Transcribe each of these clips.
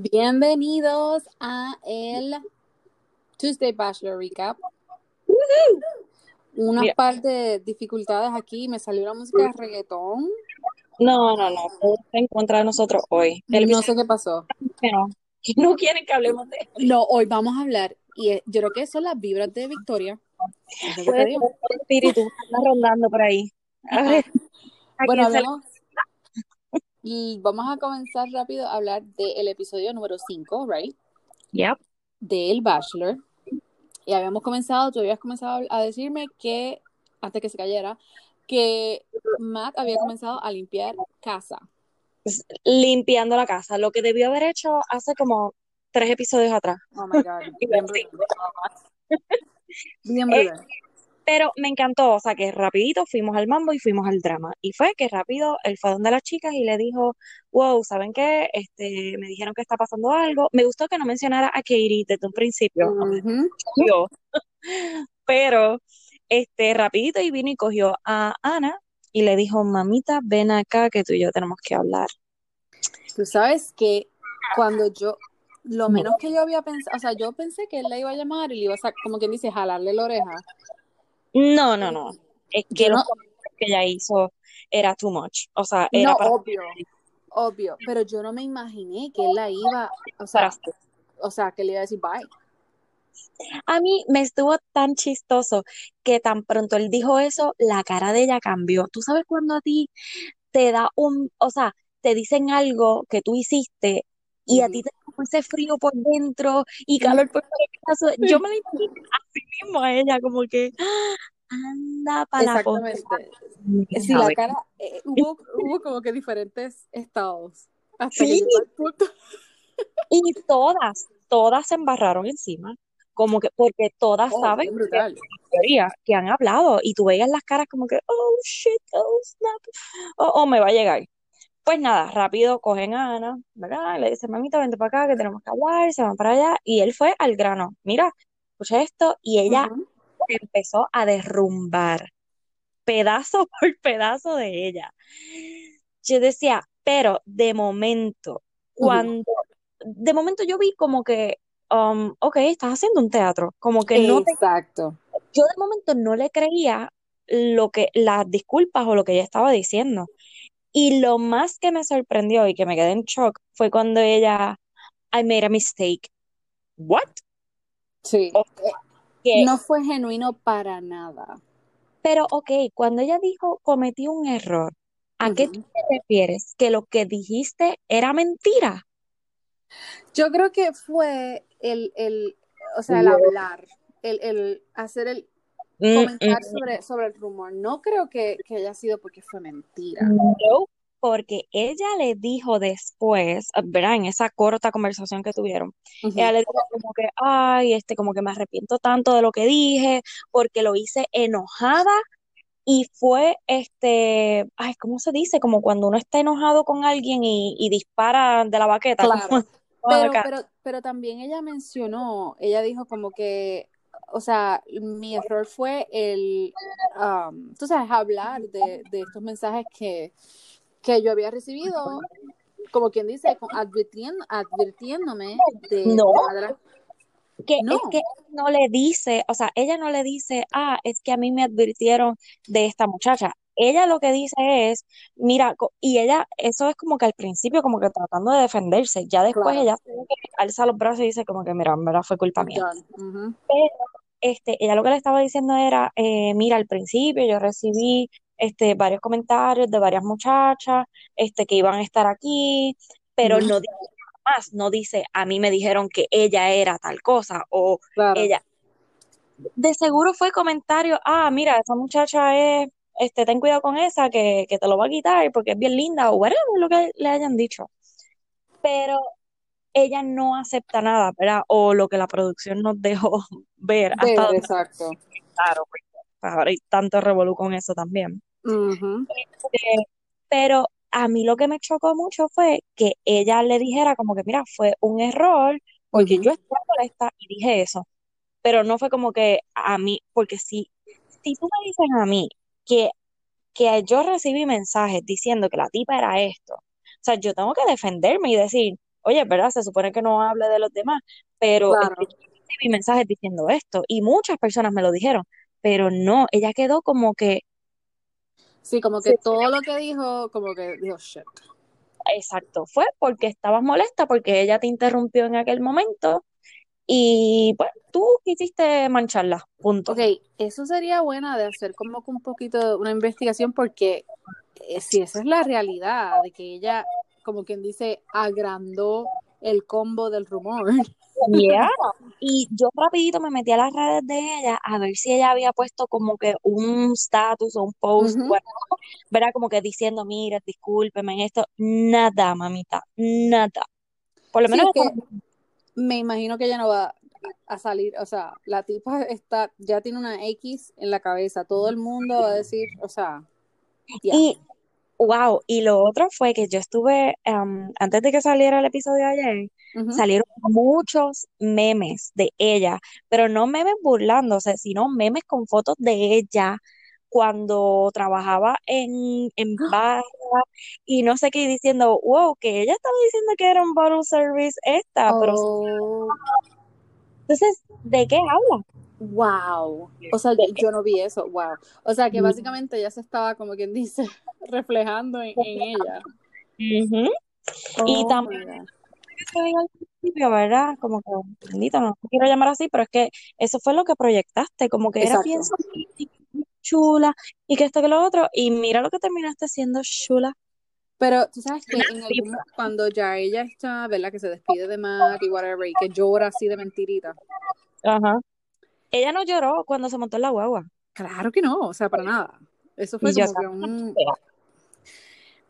Bienvenidos a el Tuesday Bachelor Recap. Unas par de dificultades aquí, me salió la música de reggaetón. No, no, no, todo está en contra de nosotros hoy. El No sé qué pasó. no, no quieren que hablemos de esto. No, hoy vamos a hablar, y eh, yo creo que son las vibras de Victoria. Puede ser espíritu anda rondando por ahí. A ver, ¿a Bueno, se hablemos. Y vamos a comenzar rápido a hablar del episodio número 5, ¿right? Yep. Del Bachelor. Y habíamos comenzado, tú habías comenzado a decirme que, antes que se cayera, que Matt había comenzado a limpiar casa. Limpiando la casa, lo que debió haber hecho hace como tres episodios atrás. Oh my God. Bien. Bien. Pero me encantó, o sea, que rapidito fuimos al mambo y fuimos al drama. Y fue que rápido él fue donde las chicas y le dijo, wow, ¿saben qué? Este, me dijeron que está pasando algo. Me gustó que no mencionara a Katie desde un principio. Yo. Pero, este, rapidito y vino y cogió a Ana y le dijo, mamita, ven acá que tú y yo tenemos que hablar. Tú sabes que cuando yo, lo menos que yo había pensado, o sea, yo pensé que él la iba a llamar y le iba a, como quien dice, jalarle la oreja. No, no, no. Es que los comentarios que ella hizo era too much. O sea, era No, para... obvio, obvio, pero yo no me imaginé que él la iba, o sea, o sea, que le iba a decir bye. A mí me estuvo tan chistoso que tan pronto él dijo eso, la cara de ella cambió. ¿Tú sabes cuando a ti te da un, o sea, te dicen algo que tú hiciste y a ti te como ese frío por dentro y calor por fuera? Yo me la imaginé así mismo a ella, como que ¡ah! anda para la Exactamente. foto. Sí, la cara, eh, hubo, hubo como que diferentes estados hasta que Sí. punto. Y todas, todas se embarraron encima. Como que, porque todas Oh, saben teoría que han hablado y tú veías las caras como que, oh shit, oh snap, oh, oh, me va a llegar. Pues nada, rápido cogen a Ana, ¿verdad? Le dicen, mamita, vente para acá, que tenemos que hablar, se van para allá. Y él fue al grano, mira, escucha esto, y ella empezó a derrumbar pedazo por pedazo de ella. Yo decía, pero de momento, cuando, de momento yo vi como que, um, ok, estás haciendo un teatro, como que no te Exacto. yo de momento no le creía lo que, las disculpas o lo que ella estaba diciendo. Y lo más que me sorprendió y que me quedé en shock fue cuando ella, I made a mistake. What? Sí. O Que- No fue genuino para nada. Pero, ok, cuando ella dijo cometí un error, ¿a qué Ujú. tú te refieres? ¿Que lo que dijiste era mentira? Yo creo que fue el, el o sea, el hablar, el, el hacer el comentar mm, sobre, sobre el rumor. No creo que, que haya sido porque fue mentira. No, porque ella le dijo después, ¿verdad? En esa corta conversación que tuvieron, ella le dijo como que, ay, este, como que me arrepiento tanto de lo que dije, porque lo hice enojada y fue, este, ay, ¿cómo se dice? Como cuando uno está enojado con alguien y, y dispara de la baqueta. Claro. como- Pero, pero, pero también ella mencionó, ella dijo como que, o sea, mi error fue el, um, tú sabes, hablar de, de estos mensajes que, que yo había recibido, como quien dice, advirtiendo, advirtiéndome de No. que No. es que no le dice, o sea, ella no le dice, ah, es que a mí me advirtieron de esta muchacha. Ella lo que dice es, mira, y ella, eso es como que al principio, como que tratando de defenderse, ya después Claro. ella alza los brazos y dice como que, mira, verdad fue culpa mía. Ujú. Este, ella lo que le estaba diciendo era, eh, mira, al principio yo recibí, este, varios comentarios de varias muchachas, este, que iban a estar aquí, pero no dice más, no dice, a mí me dijeron que ella era tal cosa, o Claro. ella, de seguro fue comentario, ah, mira, esa muchacha es, este, ten cuidado con esa, que, que te lo va a quitar porque es bien linda, o whatever, lo que le hayan dicho. Pero ella no acepta nada, ¿verdad? O lo que la producción nos dejó ver hasta donde exacto. claro, porque pues, ahora hay tanto revolú con eso también. Ujú. Este, pero a mí lo que me chocó mucho fue que ella le dijera como que, mira, fue un error, porque Ujú. yo estaba molesta y dije eso. Pero no fue como que a mí, porque si, si tú me dices a mí que, que yo recibí mensajes diciendo que la tipa era esto, o sea, yo tengo que defenderme y decir, oye, ¿verdad? Se supone que no hable de los demás, pero Claro. mi mensaje diciendo esto y muchas personas me lo dijeron, pero no, ella quedó como que, Sí, como que todo lo que dijo, como que dijo, shit. exacto, fue porque estabas molesta, porque ella te interrumpió en aquel momento y pues tú quisiste mancharla, punto. Ok, eso sería buena de hacer como que un poquito una investigación porque eh, si esa es la realidad, de que ella, como quien dice, agrandó el combo del rumor. Yeah. Y yo rapidito me metí a las redes de ella a ver si ella había puesto como que un status o un post, bueno, ¿verdad? Como que diciendo, mira, discúlpeme en esto. Nada, mamita, nada. Por lo Sí, menos es que me imagino que ella no va a, salir, o sea, la tipa está, ya tiene una X en la cabeza, todo el mundo va a decir, o sea. Y, wow, y lo otro fue que yo estuve, um, antes de que saliera el episodio de ayer, salieron muchos memes de ella, pero no memes burlándose, sino memes con fotos de ella cuando trabajaba en, en barra y no sé qué, diciendo, wow, que ella estaba diciendo que era un bottle service esta, pero Oh, entonces, ¿de qué habla? wow. O sea, ¿De yo, no vi eso, wow. O sea, que básicamente ella se estaba, como quien dice, reflejando en, en ella. Ujú. Y Oh, también que diga al principio, ¿verdad? Como que, bendito, no quiero llamar así, pero es que eso fue lo que proyectaste, como que era Exacto. solita, chula, y que esto que lo otro, y mira lo que terminaste siendo chula. Pero tú sabes que en algún cuando ya ella está, ¿verdad? Que se despide de Matt y whatever, y que llora así de mentirita. Ajá. Ella no lloró cuando se montó en la guagua. Claro que no, o sea, para nada. Eso fue como que un...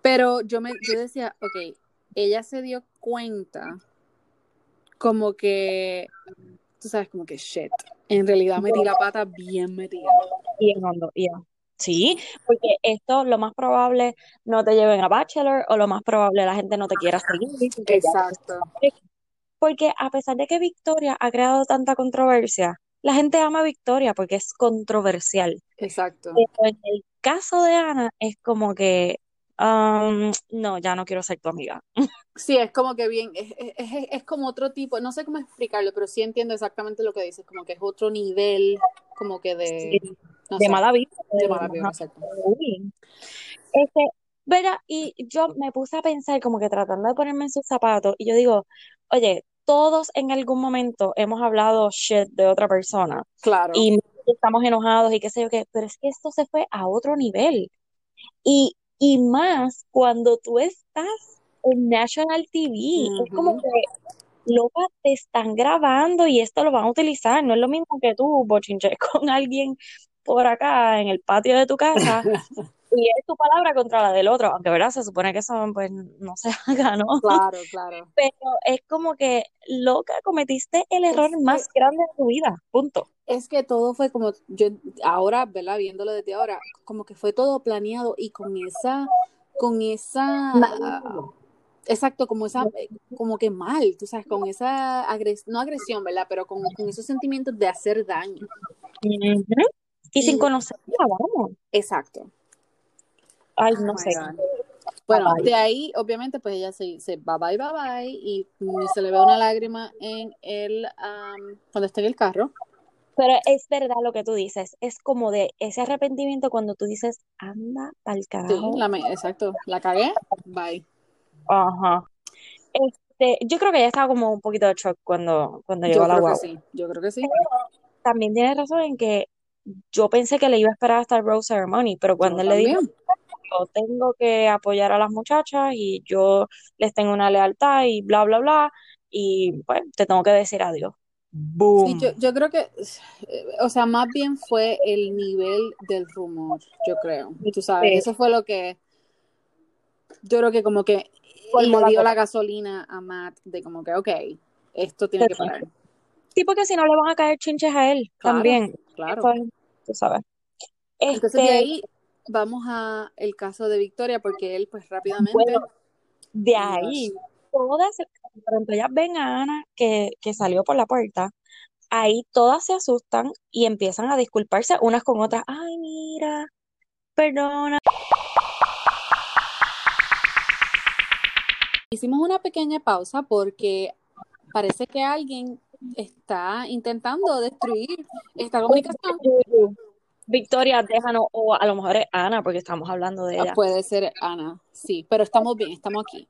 Pero yo me, yo decía, ok, ella se dio cuenta como que, tú sabes, como que shit. En realidad metí la pata bien metida. y en hondo, Sí, porque esto lo más probable no te lleven a Bachelor o lo más probable la gente no te quiera seguir. Exacto. Porque a pesar de que Victoria ha creado tanta controversia, la gente ama a Victoria porque es controversial. Exacto. Pero en el caso de Ana es como que, um, no, ya no quiero ser tu amiga. Sí, es como que bien, es, es, es- es como otro tipo, no sé cómo explicarlo, pero sí entiendo exactamente lo que dices, como que es otro nivel, como que de, no de sé, mala vida. de mala Ajá. exacto. Este, ¿verdad? Y yo me puse a pensar como que tratando de ponerme en sus zapatos y yo digo, oye, todos en algún momento hemos hablado shit de otra persona Claro. y estamos enojados y qué sé yo qué, pero es que esto se fue a otro nivel. Y, y más cuando tú estás en National TV, es como que, loca, te están grabando y esto lo van a utilizar. No es lo mismo que tú bochinches con alguien por acá en el patio de tu casa y es tu palabra contra la del otro, aunque verdad se supone que eso pues no se haga, ¿no? Claro, claro. Pero es como que, loca, cometiste el error más grande de tu vida, punto. Es que todo fue como, yo ahora, ¿verdad? Viéndolo desde ahora, como que fue todo planeado y con esa, con esa, exacto, como esa, eh, como que mal, tú sabes, con esa agres no agresión, ¿verdad? Pero con, con esos sentimientos de hacer daño. Y sin conocerla, vamos. Exacto. Ay, Oh no my sé. Bueno, Bye. de ahí, obviamente, pues ella se, se bye bye, bye bye, y se le ve una lágrima en el, am, cuando está en el carro. Pero es verdad lo que tú dices, es como de ese arrepentimiento cuando tú dices, anda pa'l Sí, carajo. la me- exacto. La cagué, bye. Ajá. Este, yo creo que ella estaba como un poquito de shock cuando, cuando llegó Yo la creo que sí, yo creo que sí. También tienes razón en que yo pensé que le iba a esperar hasta el Rose Ceremony, pero cuando él le dijo, yo tengo que apoyar a las muchachas y yo les tengo una lealtad y bla, bla, bla, y pues te tengo que decir adiós. Sí, Boom. yo, yo creo que, eh, o sea, más bien fue el nivel del rumor, yo creo. Tú sabes, Sí. eso fue lo que, yo creo que como que le la dio la gasolina a Matt de como que, ok, esto tiene que parar. Sí, porque si no le van a caer chinches a él Claro, también. claro. Tú sabes. Entonces de Este, ahí vamos a el caso de Victoria porque él pues rápidamente, Bueno, de ahí. Todas, cuando ellas ven a Ana que, que salió por la puerta, ahí todas se asustan y empiezan a disculparse unas con otras. Ay, mira, perdona. hicimos una pequeña pausa porque parece que alguien está intentando destruir esta comunicación. Victoria, déjanos, o a lo mejor es Ana, porque estamos hablando de ella. Puede ser Ana, sí, pero estamos bien, estamos aquí.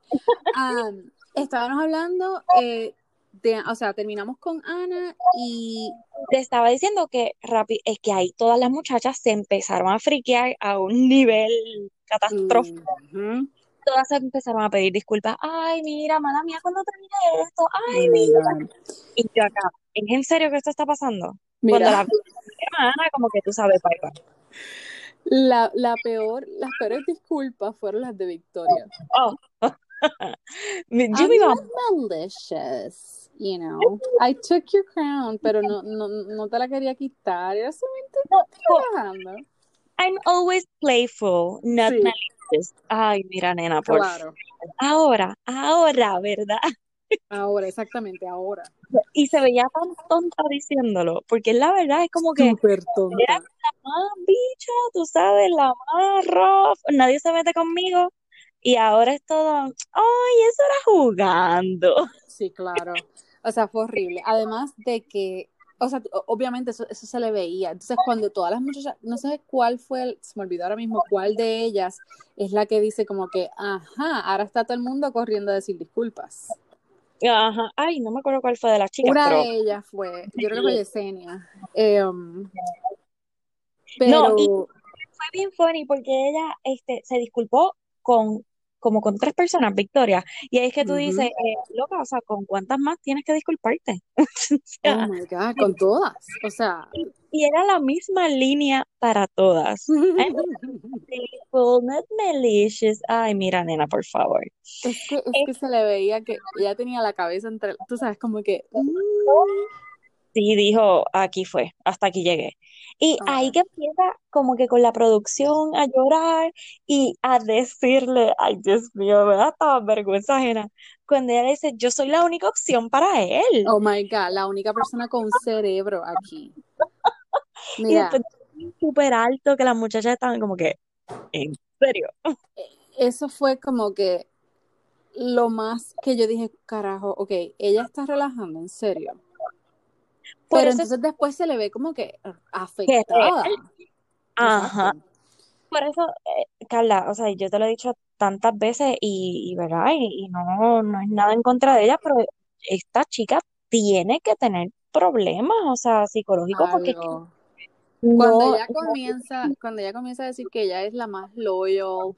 Um, estábamos hablando eh, de, o sea, terminamos con Ana y Te estaba diciendo que rápido, es que ahí todas las muchachas se empezaron a friquear a un nivel catastrófico. Ujú. Todas se empezaron a pedir disculpas. Ay, mira, mala mía, cuando termine esto. Ay, mira. Y yo acá, ¿es en serio que esto está pasando? Mira, la semana, como que tú sabes, bye bye. la, la peor, las peores disculpas fueron las de Victoria. Oh. Me- yo I'm not malicious, you know. I took your crown, pero no, no, no te la quería quitar. Era solamente no, relajando. I'm always playful, not Sí, malicious. Ay, mira, nena, por claro. ahora, ahora, ¿verdad? Ahora, exactamente, ahora. Y se veía tan tonta diciéndolo, porque la verdad es como que Súper era tonta. la más bicha, tú sabes, la más rough, nadie se mete conmigo, y ahora es todo, ay, eso era jugando. Sí, claro. O sea, fue horrible. Además de que, o sea, obviamente eso, eso se le veía. Entonces, cuando todas las muchachas, no sé cuál fue, el- se me olvidó ahora mismo cuál de ellas es la que dice como que, ajá, ahora está todo el mundo corriendo a decir disculpas. Ajá, ay, no me acuerdo cuál fue de las chicas, Una pero de ellas fue, yo creo que fue Yesenia. Em, no, y fue bien funny porque ella este, se disculpó con como con tres personas, Victoria, y ahí es que tú dices, eh, loca, o sea, ¿con cuántas más tienes que disculparte? O Oh my God, con todas. O sea, y, y era la misma línea para todas. Playful, not malicious. Ay, mira, nena, por favor. es que, es que se le veía que ella tenía la cabeza entre, tú sabes, como que, Sí, dijo, aquí fue, hasta aquí llegué. Y ahí ahora. que empieza como que con la producción a llorar y a decirle, ay Dios mío, me da hasta vergüenza ajena, cuando ella le dice, yo soy la única opción para él. Oh my God, la única persona con cerebro aquí. Y Mira, después súper alto que las muchachas estaban como que, ¿en serio? eso fue como que lo más que yo dije, carajo, ok, ella está relajando, en serio. Por Pero es entonces después se le ve como que afectada. Ajá. Exacto. Por eso, eh, Carla, o sea, yo te lo he dicho tantas veces y, y ¿verdad? Y, y no, no es nada en contra de ella, pero esta chica tiene que tener problemas, o sea, psicológicos, porque. Cuando no, ella no- comienza, cuando ella comienza a decir que ella es la más loyal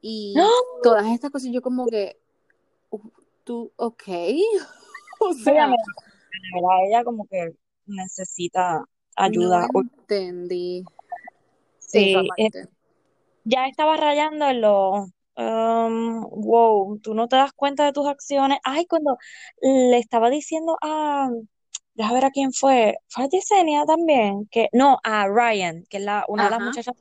y todas estas cosas, yo como que, tú, ok, o Ella, sea, verdad, ella como que necesita no ayuda. Uy, entendí Sí, ya estaba rayando en lo, um, wow, tú no te das cuenta de tus acciones. Ay, cuando le estaba diciendo a, déjame ver a quién fue, fue a Yesenia también, que, no, a Ryan, que es la, una de las Ajá. muchachas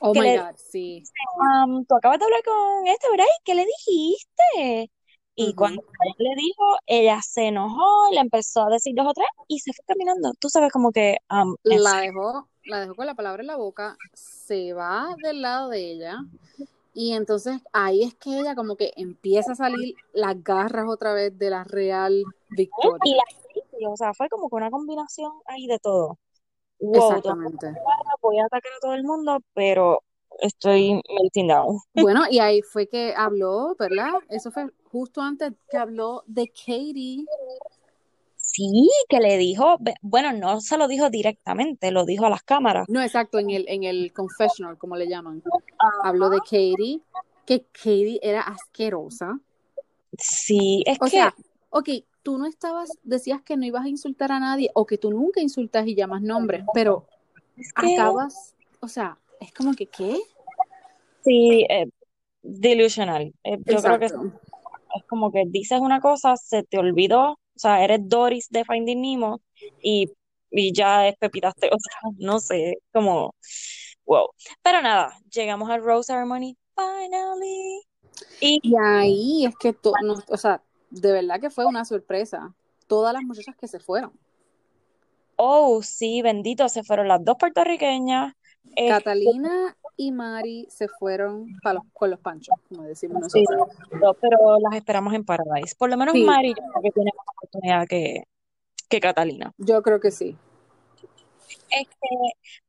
Oh que my le God, sí. um, tú acabas de hablar con este, ¿verdad? ¿Y qué le dijiste? Y Ujú. cuando él le dijo, ella se enojó, le empezó a decir dos o tres y se fue caminando. Tú sabes como que, um, La dejó, la dejó con la palabra en la boca, se va del lado de ella y entonces ahí es que ella como que empieza a salir las garras otra vez de la real Y Victoria. la o sea, fue como que una combinación ahí de todo. Wow, Exactamente. voy a atacar a todo el mundo, pero estoy melting down. Bueno, y ahí fue que habló, ¿verdad? Eso fue justo antes que habló de Katie. Sí, que le dijo, bueno, no se lo dijo directamente, lo dijo a las cámaras. No, exacto, en el, en el confessional, como le llaman. Habló de Katie, que Katie era asquerosa. Sí, es O que, sea, ok, tú no estabas, decías que no ibas a insultar a nadie o que tú nunca insultas y llamas nombres, pero es que, acabas, o sea, es como que, ¿qué? sí, eh, delusional. Eh, yo creo que es como que dices una cosa, se te olvidó, o sea, eres Doris de Finding Nemo y, y ya despepitaste otra, no sé, como, wow. Pero nada, llegamos al Rose Ceremony, finally. Y Y ahí es que, no, o sea, de verdad que fue una sorpresa. Todas las muchachas que se fueron. Oh, sí, bendito, se fueron las dos puertorriqueñas. Este, Catalina y Mari se fueron los, con los panchos, como decimos Sí, nosotros. pero, pero las esperamos en Paradise. Por lo menos Sí. Mari yo creo que tiene más oportunidad que, que Catalina. Yo creo que sí. Este,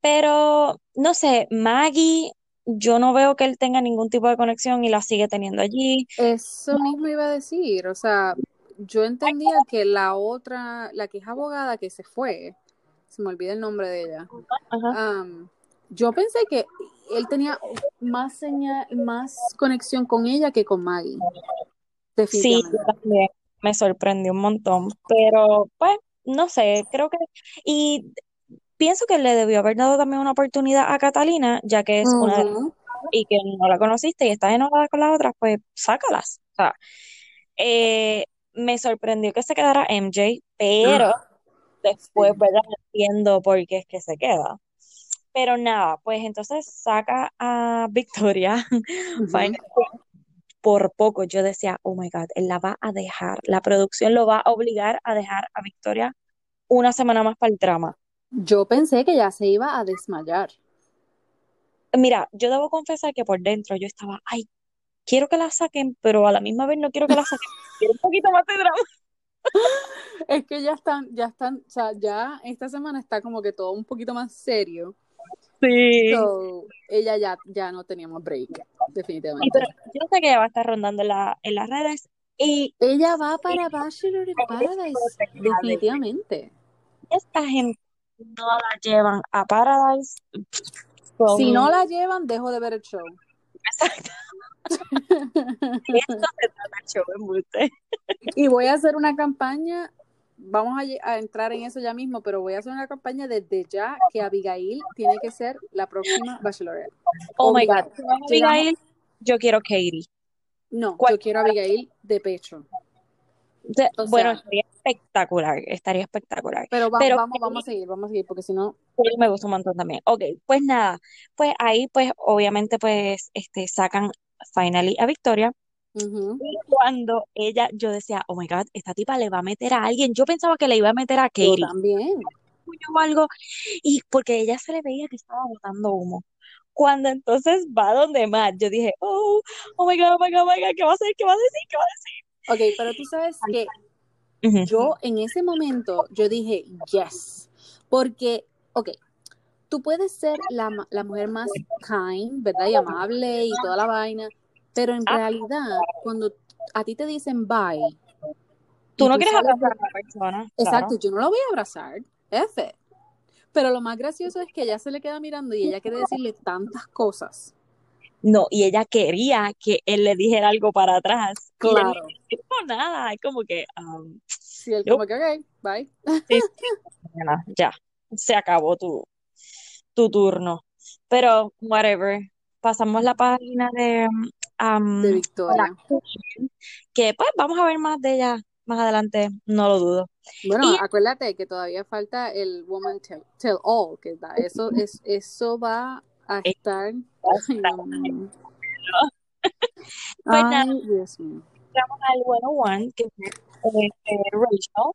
pero no sé, Maggie, yo no veo que él tenga ningún tipo de conexión y la sigue teniendo allí. Eso mismo iba a decir, o sea, yo entendía que la otra, la que es abogada que se fue, se me olvida el nombre de ella, am, yo pensé que él tenía más señal, más conexión con ella que con Maggie, Sí, también me sorprendió un montón, pero pues no sé, creo que y pienso que le debió haber dado también una oportunidad a Catalina, ya que es una de las Ujú. y que no la conociste y estás enojada con las otras, pues sácalas. O sea, eh, me sorprendió que se quedara MJ, pero Ah, después, sí. ¿verdad? Entiendo por qué es que se queda. Pero nada, pues entonces saca a Victoria. Por poco yo decía, oh my God, él la va a dejar, la producción lo va a obligar a dejar a Victoria una semana más para el drama. Yo pensé que ya se iba a desmayar. Mira, yo debo confesar que por dentro yo estaba, ay, quiero que la saquen, pero a la misma vez no quiero que la saquen. Quiero un poquito más de drama. Es que ya están, ya están, o sea, ya esta semana está como que todo un poquito más serio. Sí. So, ella ya, ya no teníamos break, definitivamente. pero yo sé que ella va a estar rondando la, en las redes y Ella va para Bachelor in Paradise, definitivamente. esta gente no la llevan a Paradise. Si no la llevan, dejo de ver el show. Exacto. Y voy a hacer una campaña, vamos a, entrar en eso ya mismo, pero voy a hacer una campaña desde ya que Abigail tiene que ser la próxima Bachelorette. Oh my. God. Abigail, yo quiero Katie. No, ¿Cuál? yo quiero a Abigail de pecho. O bueno, sea- estaría espectacular, estaría espectacular. Pero, va- Pero vamos, vamos a seguir, vamos a seguir, porque si no, me gusta un montón también. Ok, pues nada, pues ahí pues obviamente pues este sacan finally a Victoria. ujú. Y cuando ella, yo decía, oh my God, esta tipa le va a meter a alguien. Yo pensaba que le iba a meter a yo Katie también. o algo. Y porque ella se le veía que estaba botando humo. Cuando entonces va donde Matt, yo dije, oh, oh my God, oh my God, oh my God, ¿qué va a hacer? ¿Qué va a decir? ¿Qué va a Ok, pero tú sabes que yo en ese momento, yo dije, yes, porque, ok, tú puedes ser la, la mujer más kind, ¿verdad? Y amable y toda la vaina, pero en Ah. realidad, cuando a ti te dicen bye, Tú no quieres abrazar a la persona. Exacto, yo no lo voy a abrazar, F. Pero lo más gracioso es que ella se le queda mirando y ella quiere decirle tantas cosas. No, y ella quería que él le dijera algo para atrás. Y él Claro. no dijo nada. Es como que, um, Sí, él como que, ok, bye. sí, ya, se acabó tu, tu turno. Pero, whatever. Pasamos la página de, um, De Victoria. que pues vamos a ver más de ella más adelante, no lo dudo. Bueno, Y- acuérdate que todavía falta el Woman Tell, Tell All, que da, eso, es, eso va a estar. Ay, mío. Pues nada. Dios mío. Entramos al bueno one, que fue eh, eh, Rachel.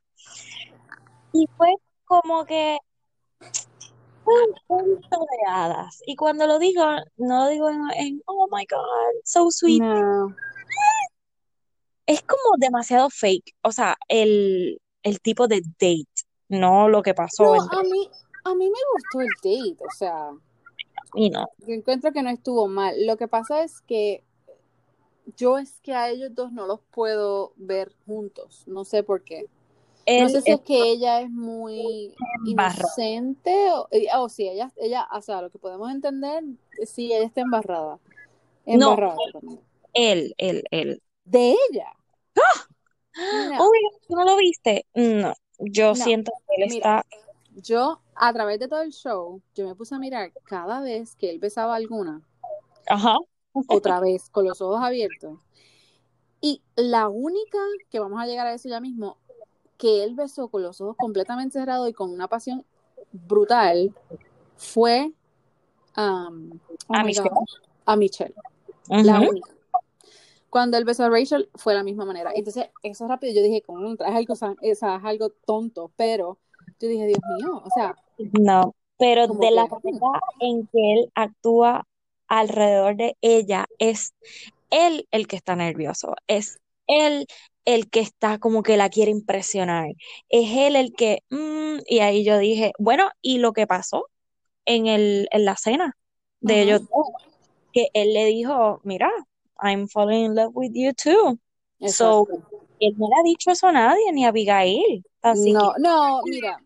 Y fue como que un cuento de hadas. Y cuando lo digo, no lo digo en, en, oh my God, so sweet. No. Es como demasiado fake. O sea, el, el tipo de date, no lo que pasó No, entre a mí, a mí me gustó el date, o sea, y no. yo encuentro que no estuvo mal. Lo que pasa es que yo es que a ellos dos no los puedo ver juntos, no sé por qué. No sé si es es que ella es muy inocente o, o si ella, ella, o sea, lo que podemos entender, sí, ella está embarrada. No. Embarrada también. él, él, él. De ella. No. Oh my God, ¿tú no lo viste? No. Yo No. siento que él Mira. está. Yo, a través de todo el show, yo me puse a mirar cada vez que él besaba alguna, Ajá. otra vez, con los ojos abiertos. Y la única, que vamos a llegar a eso ya mismo, que él besó con los ojos completamente cerrados y con una pasión brutal, fue um, oh A Michelle. gosh, a Michelle. La única. Cuando él besó a Rachel fue de la misma manera. Entonces, eso rápido, yo dije, como es algo, sa- es algo tonto, pero yo dije, Dios mío, o sea, No, pero de la manera en que él actúa alrededor de ella es él el que está nervioso, es él el que está como que la quiere impresionar, es él el que, mm, y ahí yo dije, bueno, ¿y lo que pasó en, el, en la cena de ellos dos? Que él le dijo, mira, I'm falling in love with you too. So, él no le ha dicho eso a nadie, ni a Abigail. Así No, que no, mira,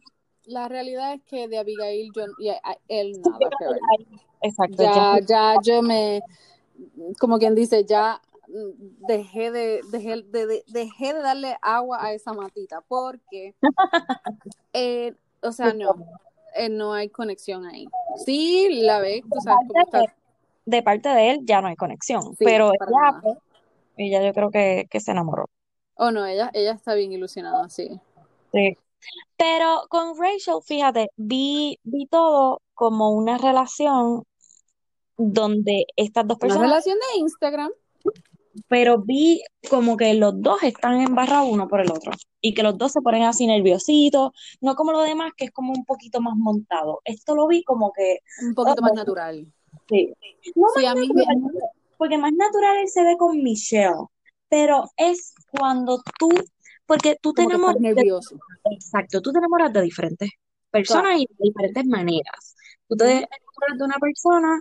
la realidad es que de Abigail yo y a- a él nada que ver. exacto, ya Ya, yo me, como quien dice, ya mm, dejé de, dejé de, de- dejé de darle agua a esa matita porque, eh, o sea, no, eh, no hay conexión ahí. Sí, la ves, tú sabes cómo está. de parte de él ya no hay conexión, Sí, pero pues, ella yo creo que, que se enamoró. Oh, no, ella, ella está bien ilusionada, sí. Sí. Pero con Rachel, fíjate, vi, vi todo como una relación donde estas dos Una personas, relación de Instagram. pero vi como que los dos están embarrados uno por el otro y que los dos se ponen así nerviositos, no como lo demás que es como un poquito más montado. Esto lo vi como que, Un poquito oh, más natural. sí. No Sí, más a mí me- natural, porque más natural él se ve con Michelle, pero es cuando tú, porque tú te estás enamoras de. Exacto, tú te enamoras de diferentes personas y de diferentes maneras. Tú te enamoras de una persona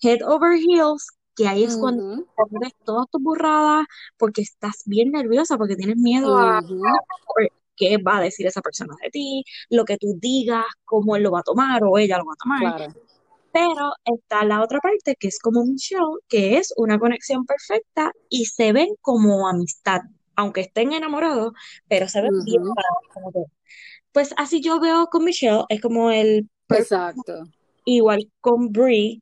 head over heels, que ahí es cuando pones todas tus burradas porque estás bien nerviosa, porque tienes miedo a ujú. qué va a decir esa persona de ti, lo que tú digas, cómo él lo va a tomar o ella lo va a tomar. Claro. Pero está la otra parte que es como Michelle, que es una conexión perfecta y se ven como amistad, aunque estén enamorados, pero se ven bien Ujú. parados, como que pues así yo veo con Michelle, es como el Exacto. igual con Brie,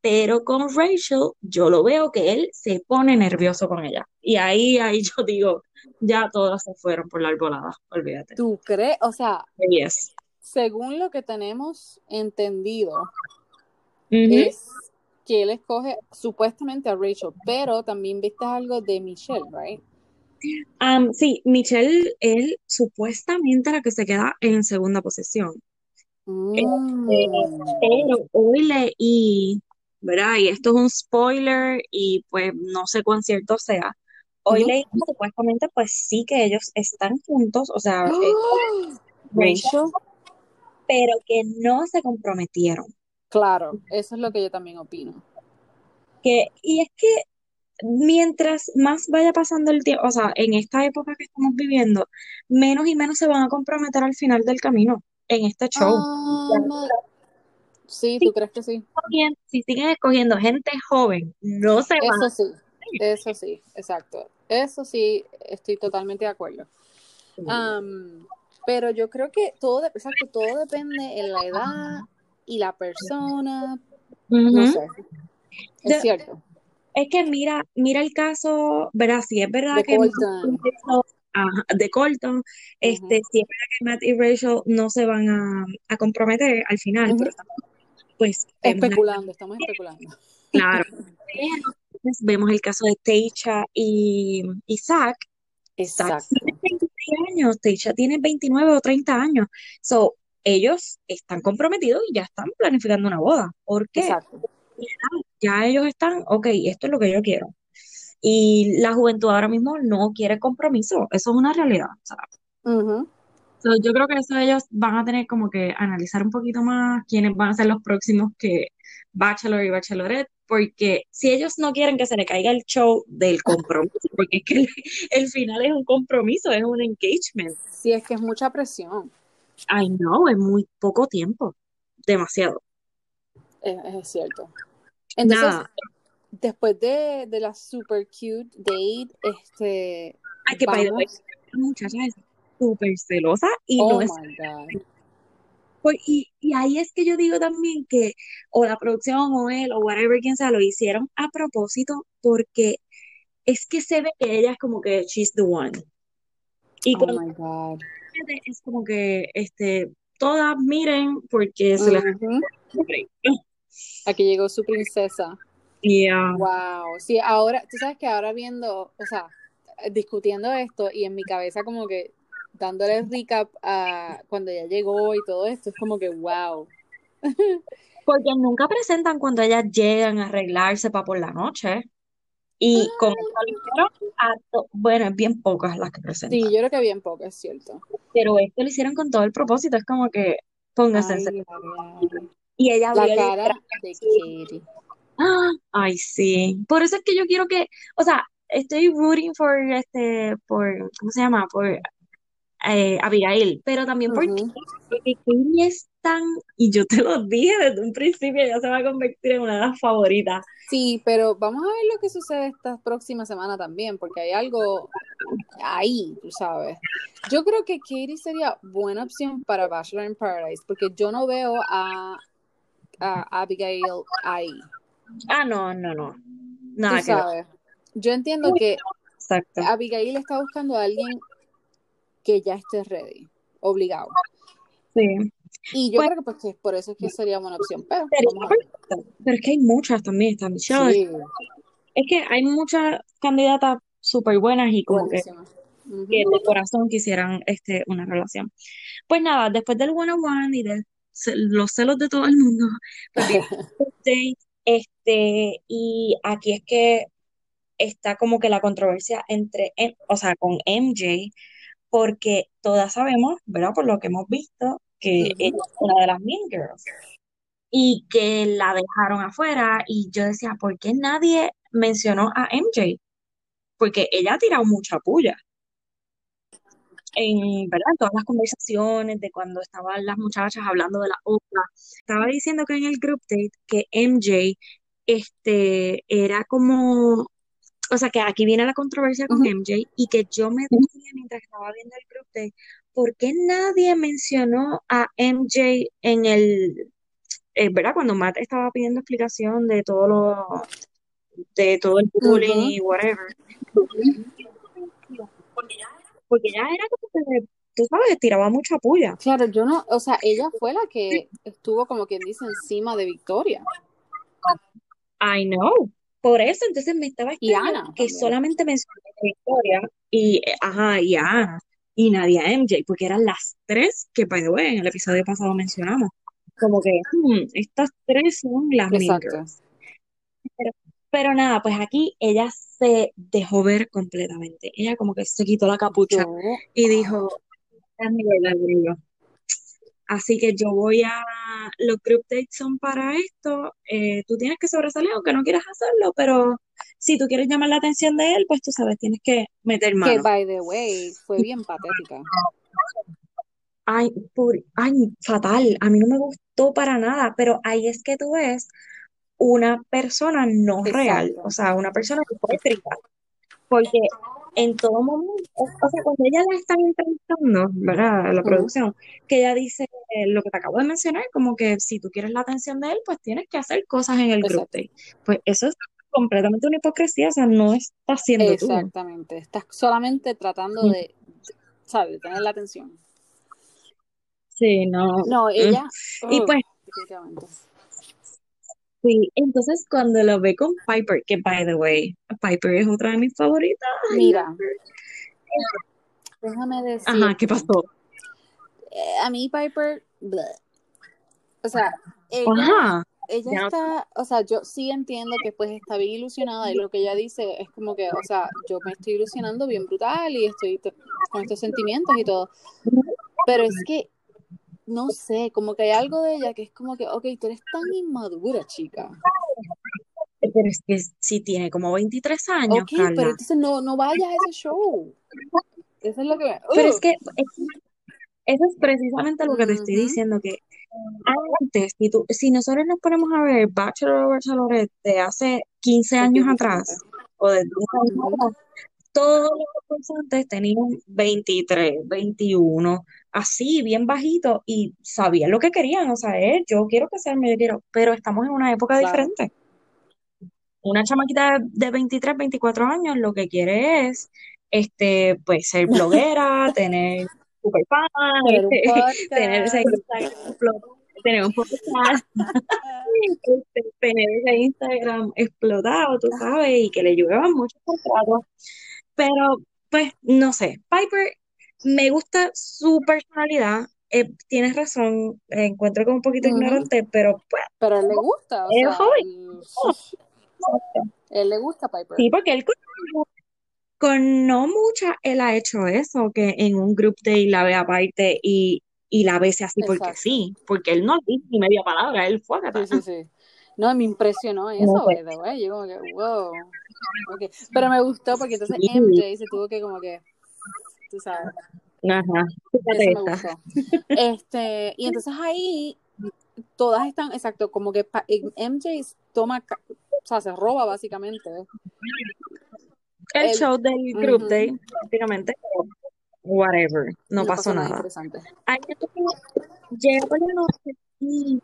pero con Rachel yo lo veo que él se pone nervioso con ella. Y ahí, ahí yo digo, ya todas se fueron por la arbolada, olvídate. ¿Tú crees? O sea, Yes. según lo que tenemos entendido, es que él escoge supuestamente a Rachel, pero también viste algo de Michelle, right? Am, sí, Michelle, él supuestamente la que se queda en segunda posición. Mm. Pero hoy leí, ¿verdad? Y esto es un spoiler y pues no sé cuán cierto sea. Hoy leí supuestamente pues sí que ellos están juntos, o sea. Rachel, Rachel. pero que no se comprometieron. Claro, eso es lo que yo también opino. Que, y es que mientras más vaya pasando el tiempo, o sea, en esta época que estamos viviendo, menos y menos se van a comprometer al final del camino en este show. Um, sí, ¿tú crees que sí? Si siguen escogiendo gente joven, no se van Eso sí, eso sí, exacto. Eso sí, estoy totalmente de acuerdo. Um, pero yo creo que todo, de- exacto, todo depende en la edad y la persona, no sé, es cierto. Es que mira, mira el caso, ¿verdad? Si es verdad De que Colton. ajá, de Colton, este, si es verdad que Matt y Rachel no se van a, a comprometer al final, pero estamos, pues Especulando, estamos especulando. claro, pero pues, vemos el caso de Teicha y Isaac. Exacto. tiene 26 años, Teicha tiene 29 o 30 años. So, ellos están comprometidos y ya están planificando una boda. ¿Por qué? Exacto. Ya ellos están, ok, esto es lo que yo quiero. Y la juventud ahora mismo no quiere compromiso, eso es una realidad. So, yo creo que eso ellos van a tener como que analizar un poquito más quiénes van a ser los próximos que Bachelor y Bachelorette, porque si ellos no quieren que se le caiga el show del compromiso, porque es que el, el final es un compromiso, es un engagement. Sí, es que es mucha presión, I know, es muy poco tiempo, demasiado. Es, es cierto. Entonces, después de, de la super cute date, este, hay que vamos, muchacha es súper celosa y oh no es my God. Pues, y, y ahí es que yo digo también que o la producción o él o whatever quien sea lo hicieron a propósito porque es que se ve que ella es como que she's the one. Y Oh my God. es como que este todas miren porque se les Ujú. Aquí llegó su princesa. Yeah. Wow. Sí, ahora, tú sabes que ahora viendo, o sea, discutiendo esto y en mi cabeza como que dándole recap a cuando ella llegó y todo esto, es como que wow. Porque nunca presentan cuando ellas llegan a arreglarse para por la noche. Y con esto lo hicieron a to- bueno, es bien pocas las que presentan. Sí, yo creo que bien poco, es cierto. Pero esto lo hicieron con todo el propósito. Es como que pónganse en Y ella La cara de. Katie. Ay, sí. Por eso es que yo quiero que, o sea, estoy rooting for este, por, ¿cómo se llama? Por eh, Abigail, pero también por Ujú. Katie, porque Katie es tan, y yo te lo dije desde un principio, ella se va a convertir en una de las favoritas. Sí, pero vamos a ver lo que sucede esta próxima semana también, porque hay algo ahí, tú sabes. Yo creo que Katie sería buena opción para Bachelor in Paradise, porque yo no veo a, a Abigail ahí, Ah, no, no, no. tú Nada ver. sabes. Yo entiendo que Exacto. Abigail está buscando a alguien que ya esté ready, obligado. Sí. Y yo Pues- creo que pues, que por eso es que sería buena opción, pero. Pero es que hay muchas también, está Michelle. Sí, Es que hay muchas candidatas súper buenas y como que, de corazón quisieran este, una relación. Pues nada, después del one on one y de ce- los celos de todo el mundo, update, este, y aquí es que está como que la controversia entre, o sea, con MJ, porque todas sabemos, ¿verdad? Por lo que hemos visto, que ella es una de las Mean Girls y que la dejaron afuera y yo decía, ¿por qué nadie mencionó a MJ? Porque ella ha tirado mucha puya en, ¿verdad? En todas las conversaciones de cuando estaban las muchachas hablando de la otra. Estaba diciendo que en el group date que MJ este, era como, o sea, que aquí viene la controversia con. MJ y que yo me decía mientras estaba viendo el group date, ¿por qué nadie mencionó a MJ en el, eh, ¿verdad? Cuando Matt estaba pidiendo explicación de todo lo, de todo el bullying y whatever. Porque ya era como que, tú sabes, tiraba mucha puya. Claro, yo no, o sea, ella fue la que estuvo como quien dice encima de Victoria I know. Por eso, entonces me estaba y Ana que también. solamente mencioné a Victoria y, ajá, y a Ana y nadie a MJ, porque eran las tres que, by the way, en el episodio pasado mencionamos. Como que, hmm, estas tres son las Exacto. Pero, pero nada, pues aquí ella se dejó ver completamente. Ella como que se quitó la capucha y dijo. Así que yo voy a, los group dates son para esto, eh, tú tienes que sobresalir aunque no quieras hacerlo, pero si tú quieres llamar la atención de él, pues tú sabes, tienes que meter que mano. by the way, fue bien patética. Ay, por, ay, fatal, a mí no me gustó para nada, pero ahí es que tú ves una persona no real, o sea, una persona hipócrita, porque en todo momento, o sea, cuando ella la están entrevistando, ¿verdad? La producción, que ella dice eh, lo que te acabo de mencionar, como que si tú quieres la atención de él, pues tienes que hacer cosas en el Exacto. date. Pues eso es completamente una hipocresía, o sea, no estás siendo tú. Exactamente. Estás solamente tratando de, de- ¿sabes? Tener la atención. Sí, no. No, Mm. ella, Y ugh, pues, definitivamente. Sí, entonces cuando lo ve con Piper, que by the way, Piper es otra de mis favoritas, Mira, déjame Ajá, ¿qué pasó? eh, a mí Piper, bleh. o sea, ella, Ajá, ella ya. está, o sea, yo sí entiendo que pues está bien ilusionada y lo que ella dice es como que, o sea, yo me estoy ilusionando bien brutal y estoy con estos sentimientos y todo, pero es que, no sé, como que hay algo de ella que es como que, ok, tú eres tan inmadura, chica. Pero es que si tiene como 23 años, Ok, pero entonces no, no vayas a ese show. Eso es lo que. Pero es que es- eso es precisamente lo que te estoy diciendo, que antes, si, tú, si nosotros nos ponemos a ver Bachelor o Bachelorette de hace 15 Es años atrás, o de 10 años atrás, todos los concursantes tenían 23, 21, así, bien bajito, y sabían lo que querían, o sea, eh, yo quiero que sea yo quiero, pero estamos en una época Claro. diferente. Una chamaquita de 23, 24 años lo que quiere es, este, pues, ser bloguera, tener super fan, Tener un tener ese. Instagram explotado, tener un podcast, este, tener ese Instagram explotado, tú sabes, y que le lluevan muchos contratos. Pero, pues, no sé, Piper, me gusta su personalidad, eh, tienes razón, encuentro como un poquito ignorante, pero pues, Pero le gusta, o es sea, joven. él, le gusta Piper. Sí, porque él con, con no mucha, él ha hecho eso, que en un group day la ve aparte y, y la bese así porque sí, porque él no dice ni media palabra, él fue a Sí, sí, sí. No, me impresionó eso, way. Yo como que, wow. Pero me gustó porque entonces Sí. MJ se tuvo que como que, tú sabes, Ajá, fíjate eso me esta. gustó. Este, y entonces ahí todas están, exacto, como que pa- MJ toma, o sea, se roba básicamente. El El, show del group day, prácticamente, whatever, no No pasó pasó nada nada. interesante. Ahí entonces, llega por la noche y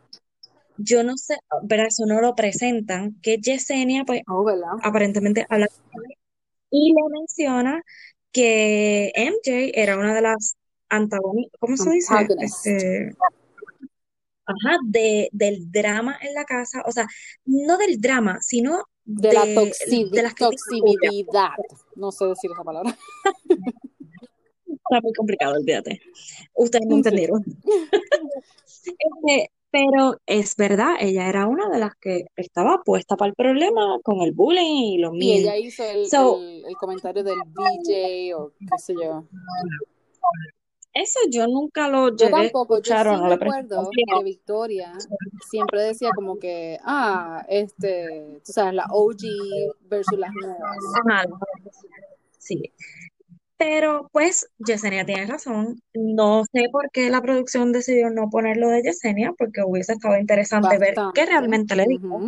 yo no sé, pero eso no lo presentan, que Yesenia, pues, Oh, aparentemente habla y le menciona que MJ era una de las antagonistas, ¿cómo se dice? Este, ajá, de, del drama en la casa, o sea, no del drama, sino De la de las toxicidad. No sé decir esa palabra. Está muy complicado, olvídate. Ustedes no entendieron. Este, pero es verdad, ella era una de las que estaba puesta para el problema con el bullying y los Y mean. ella hizo el, So, el, el comentario del VJ o qué sé yo. eso yo nunca lo Yo llegué a tampoco, yo escuchar o sí no me acuerdo atención. que Victoria siempre decía como que, ah, este, tú sabes, la OG versus las nuevas. Ajá, sí. Pero pues Yesenia tiene razón. No sé por qué la producción decidió no ponerlo de Yesenia, porque hubiese estado interesante ver qué realmente le dijo.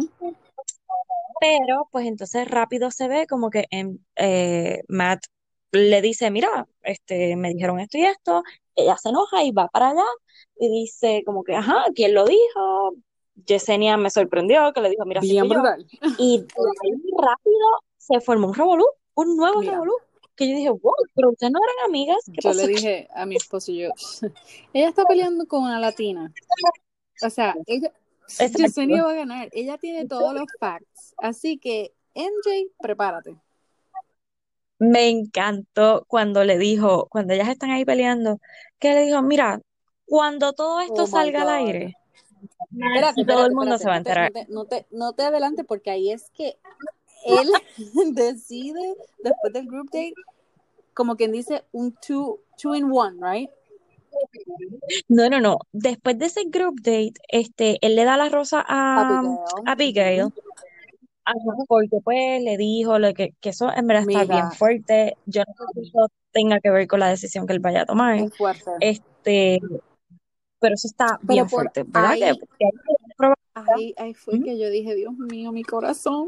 Pero pues entonces rápido se ve como que em, eh, Matt le dice, mira, este, me dijeron esto y esto, ella se enoja y va para allá y dice como que, ajá, ¿quién lo dijo? Yesenia me sorprendió que le dijo, mira, sí Bien brutal. Y de ahí rápido se formó un revolú, un nuevo Mira, revolú, que yo dije, wow, pero ustedes no eran amigas, ¿qué yo pasó le dije a mi esposo y yo, ella está peleando con una latina. O sea, ella. Yesenia va a ganar. Ella tiene todos los facts. Así que, MJ, prepárate. Me encantó cuando le dijo, cuando ellas están ahí peleando, que le dijo, mira, cuando todo esto Oh my salga al aire, Espérate, todo el mundo se va a enterar. te, no te, no te, no te adelante porque ahí es que él decide, después del group date, como quien dice, un two, two in one, right? No, no, no. Después de ese group date, este, él le da la rosa a, Abigail. a Abigail, ajá, porque pues le dijo lo que, que eso en verdad está bien fuerte. Yo no sé si eso tenga que ver con la decisión que él vaya a tomar. fuerte. Este, pero eso está Pero bien fuerte, ¿verdad? Que, ahí, que ahí, ahí fue que yo dije, Dios mío, mi corazón.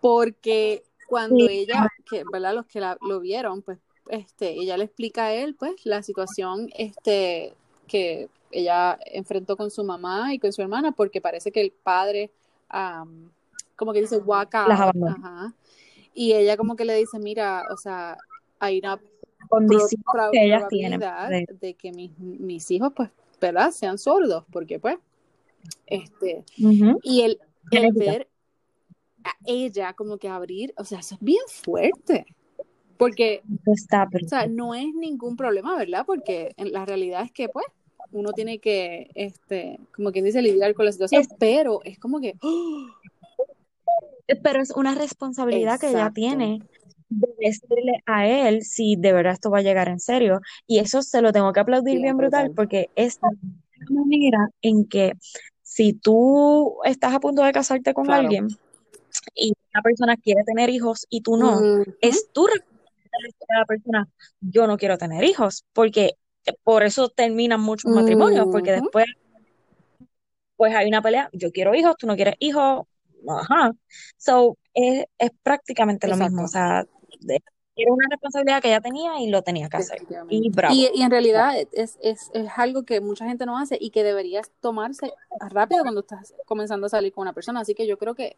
Porque cuando Sí, ella, que, ¿verdad? Los que la, lo vieron, pues, este, ella le explica a él, pues, la situación, este, que ella enfrentó con su mamá y con su hermana, porque parece que el padre, am, como que dice, abandonó. ajá. Y ella como que le dice, mira, o sea, hay una Condición que ellas tienen. de- de que mis, mis hijos, pues, ¿verdad? Sean sordos, porque, pues, este, y el, el ver a ella como que abrir, o sea, eso es bien fuerte, porque, está o sea, no es ningún problema, ¿verdad? Porque en la realidad es que, pues, uno tiene que, este, como quien dice, lidiar con la situación, Es, pero es como que, ¡oh! pero es una responsabilidad que ella tiene de decirle a él si de verdad esto va a llegar en serio. Y eso se lo tengo que aplaudir bien bien brutal brutal. porque es la manera en que si tú estás a punto de casarte con Claro. alguien y una persona quiere tener hijos y tú no, es tu responsabilidad a la persona, yo no quiero tener hijos, porque por eso terminan muchos matrimonios, porque después pues hay una pelea, yo quiero hijos, tú no quieres hijos, ajá. So, es, es prácticamente lo mismo, o sea, de- era una responsabilidad que ella tenía y lo tenía que hacer. Y bravo. Y, y en realidad es, es, es algo que mucha gente no hace y que deberías tomarse rápido cuando estás comenzando a salir con una persona. Así que yo creo que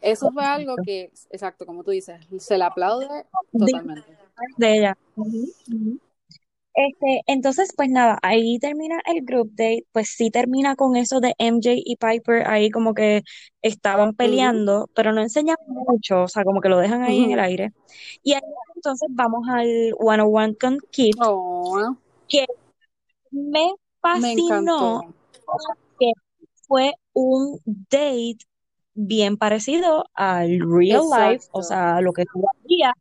eso fue algo que, exacto, como tú dices, se le aplaude De, totalmente. de ella. Este, entonces, pues nada, ahí termina el group date, pues sí termina con eso de MJ y Piper ahí como que estaban peleando, pero no enseñan mucho, o sea, como que lo dejan ahí en el aire. Y ahí entonces vamos al 101 con Kit, Oh, que me fascinó que fue un date bien parecido al real life, o sea, lo que tú hacías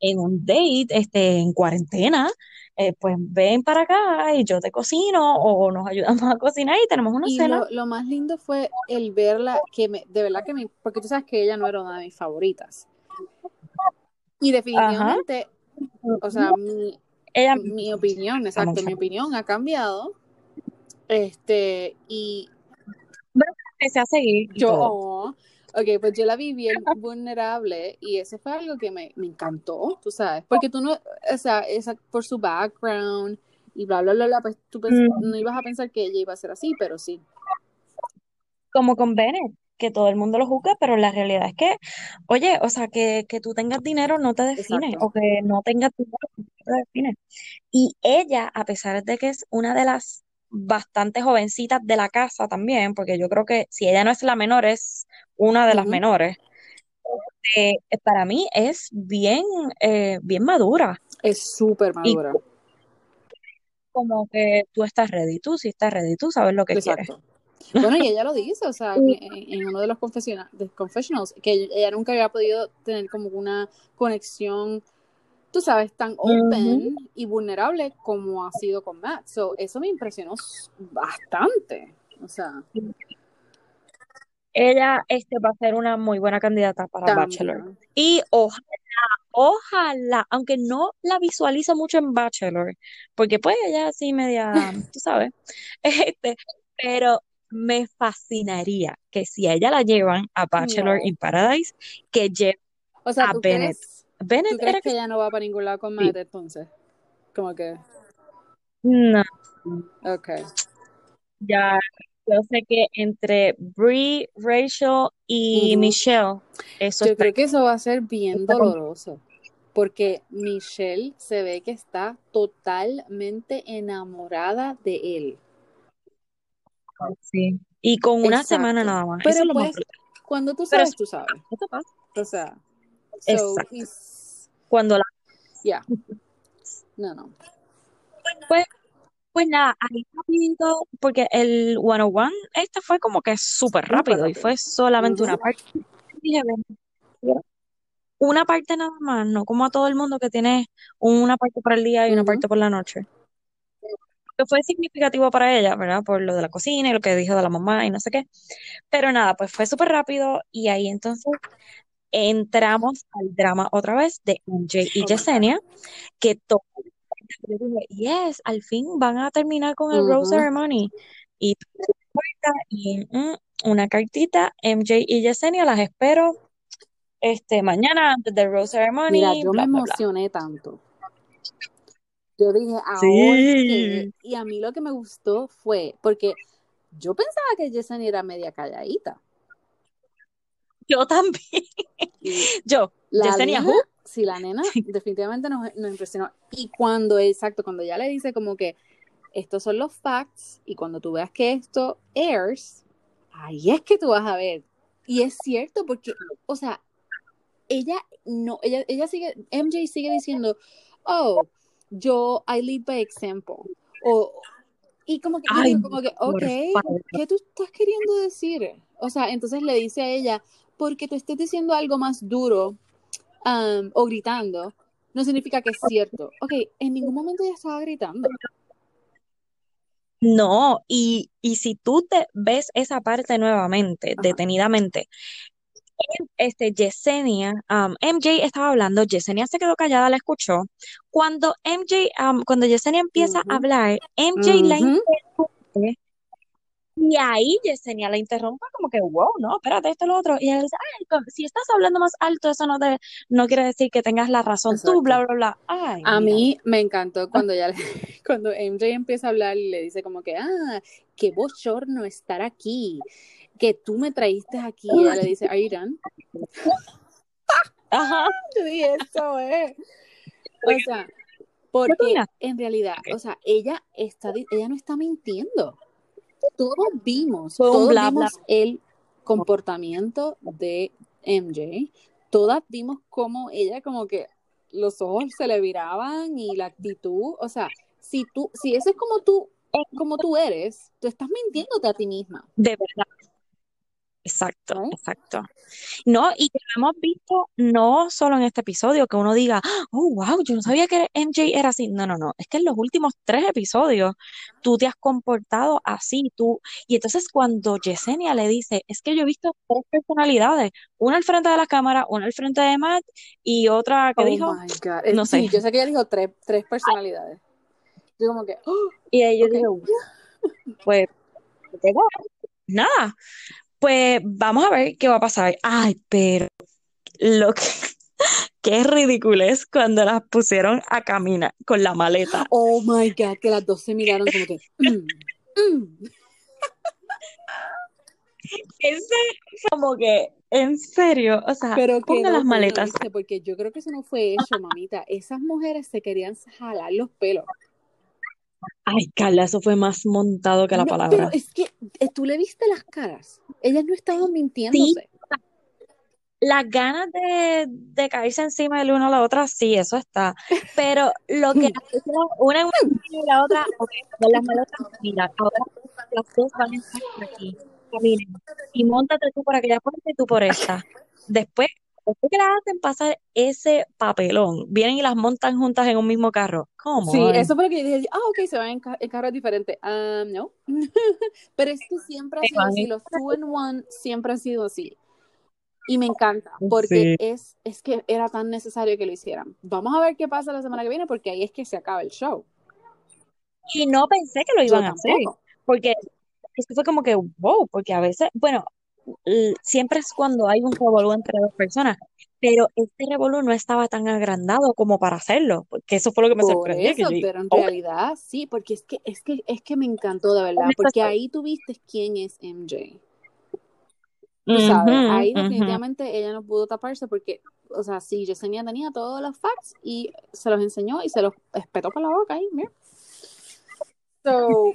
en un date, este, en cuarentena, eh, pues ven para acá y yo te cocino o nos ayudamos a cocinar y tenemos una y cena. Lo, lo, más lindo fue el verla, que me, de verdad que me, porque tú sabes que ella no era una de mis favoritas. Y definitivamente, Ajá. o sea, mi, ella, mi opinión, exacto, mi opinión ha cambiado. Este, y empecé a seguir. Yo, oh, ok, pues yo la vi bien vulnerable y eso fue algo que me, me encantó, tú sabes, porque tú no, o sea, esa, por su background y bla, bla, bla, bla pues tú mm. no ibas a pensar que ella iba a ser así, pero sí. Como con Bennett, que todo el mundo lo juzga, pero la realidad es que, oye, o sea, que, que tú tengas dinero no te define, Exacto. o que no tengas dinero no te define. Y ella, a pesar de que es una de las bastante jovencitas de la casa también, porque yo creo que si ella no es la menor, es una de Uh las menores. Eh, para mí es bien, eh, bien madura. Es súper madura. Y como que tú estás ready, tú sí estás ready, tú sabes lo que Exacto. quieres. Bueno, y ella lo dice, o sea, en, en uno de los confessionals, que ella nunca había podido tener como una conexión tú sabes, tan open uh -huh. y vulnerable como ha sido con Matt. So, eso me impresionó bastante. O sea. Ella este, va a ser una muy buena candidata para también. Bachelor. Y ojalá, ojalá, aunque no la visualizo mucho en Bachelor, porque pues ella así media, tú sabes, este, pero me fascinaría que si a ella la llevan a Bachelor no. in Paradise, que lleve o sea, a Bennett. Crees? Bennett ¿Tú crees era que ella no va para ningún lado con Matt sí. entonces? Como que. No. Ok. Ya, yo sé que entre Brie, Rachel y Ujú. Michelle, eso Yo está- creo que eso va a ser bien doloroso. Porque Michelle se ve que está totalmente enamorada de él. sí. Y con una Exacto. semana nada más. Pero eso pues, cuando tú Pero sabes, eso- tú sabes. O sea. So, Exacto. it's- Cuando la yeah. No, no. Pues, pues nada, ahí rapidito, porque el 101, este fue como que súper rápido y fue solamente una parte. Dije, una parte nada más, no como a todo el mundo que tiene una parte por el día y una parte por la noche. Que fue significativo para ella, ¿verdad? Por lo de la cocina y lo que dijo de la mamá y no sé qué. Pero nada, pues fue súper rápido y ahí entonces entramos al drama otra vez de MJ y. Yesenia, que todo yo dije, yes, al fin van a terminar con el Rose. Ceremony. Y y mm, una cartita, MJ y Yesenia, las espero este mañana antes del Rose Ceremony. Mira, yo bla, me bla, bla. emocioné tanto. Yo dije, ahora Sí. Y a mí lo que me gustó fue, porque yo pensaba que Yesenia era media calladita. Yo también. Yo, la nena, Who? sí, la nena definitivamente nos, nos impresionó. Y cuando, exacto, cuando ya le dice como que estos son los facts, y cuando tú veas que esto airs, ahí es que tú vas a ver. Y es cierto, porque, o sea, ella no, ella, ella sigue, MJ sigue diciendo, oh, yo, I lead by example. O, y como que, yo Ay, como que, ok. ¿qué tú estás queriendo decir? O sea, entonces le dice a ella, porque tú estés diciendo algo más duro um, o gritando, no significa que es cierto. Ok, en ningún momento ella estaba gritando. No, y, y si tú te ves esa parte nuevamente, Ajá. detenidamente, este, Yesenia, um, MJ estaba hablando, Yesenia se quedó callada, la escuchó. Cuando MJ, um, cuando Yesenia empieza a hablar, MJ la interrumpe y ahí Yesenia la interrumpe como que, wow, no, espérate, esto es lo otro. Y ella dice, ay, co- si estás hablando más alto, eso no, te, no quiere decir que tengas la razón tú, Exacto. bla, bla, bla. Ay, A mira. mí me encantó cuando ya le- cuando MJ empieza a hablar y le dice como que, ah, qué bochorno estar aquí, que tú me traíste aquí. Y ella le dice, are you done? Ajá. Yo dije, eso es. O sea, ¿Qué porque en realidad, o sea, ella está, ella no está mintiendo. Todos vimos, Fue todos bla, bla. vimos el comportamiento de MJ. Todas vimos cómo ella como que los ojos se le viraban y la actitud, o sea, si tú, si eso es como tú como tú eres, tú estás mintiéndote a ti misma. De verdad. Exacto, Right? exacto. No, y que lo hemos visto no solo en este episodio, que uno diga, oh, wow, yo no sabía que MJ era así. No, no, no, es que en los últimos tres episodios tú te has comportado así, tú. Y entonces cuando Yesenia le dice, es que yo he visto tres personalidades, una al frente de la cámara, una al frente de Matt y otra que Oh dijo, my God. Eh, no sé. Yo sé que ella dijo tres, tres personalidades. Yo como que, ¡oh! Y ahí yo Ok. digo, pues, nada, pues vamos a ver qué va a pasar. Ay, pero lo que, qué ridículo es cuando las pusieron a caminar con la maleta. oh my God, que las dos se miraron como que, mm, mm. Ese como que, en serio, o sea, Pero pongan quedó las maletas. Porque yo creo que eso no fue hecho, mamita. Esas mujeres se querían jalar los pelos. Ay, Carla, eso fue más montado que la No, palabra. pero es que eh, tú le viste las caras. Ellas no estaban mintiéndose. Las ganas de, de caerse encima de la una a la otra, sí, eso está. Pero lo que una una y la otra, con las maletas, mira, ahora las dos van a estar aquí. Caminen. Y montate tú por aquella puerta y tú por esta. Después, después que las hacen pasar ese papelón, vienen y las montan juntas en un mismo carro. ¿Cómo? Sí, eso fue lo que yo dije. Ah, ok, se van en, ca- en carros diferentes. Ah, no. Pero es que siempre ha sido así. Los two in one siempre han sido así. Y me encanta, porque Sí. es, es que era tan necesario que lo hicieran. Vamos a ver qué pasa la semana que viene, porque ahí es que se acaba el show. Y no pensé que lo Yo iban a hacer. Porque esto fue como que, wow, porque a veces, bueno, siempre es cuando hay un revolú entre dos personas, pero este revolú no estaba tan agrandado como para hacerlo, porque eso fue lo que me Por sorprendió, que yo pero en "Oh, realidad sí, porque es que, es que, es que me encantó de verdad, porque estoy". ahí tú viste quién es MJ. Tú sabes, Ujú, ahí definitivamente ella no pudo taparse porque, o sea, sí, Yesenia tenía todos los facts y se los enseñó y se los espetó por la boca ahí, mira. So,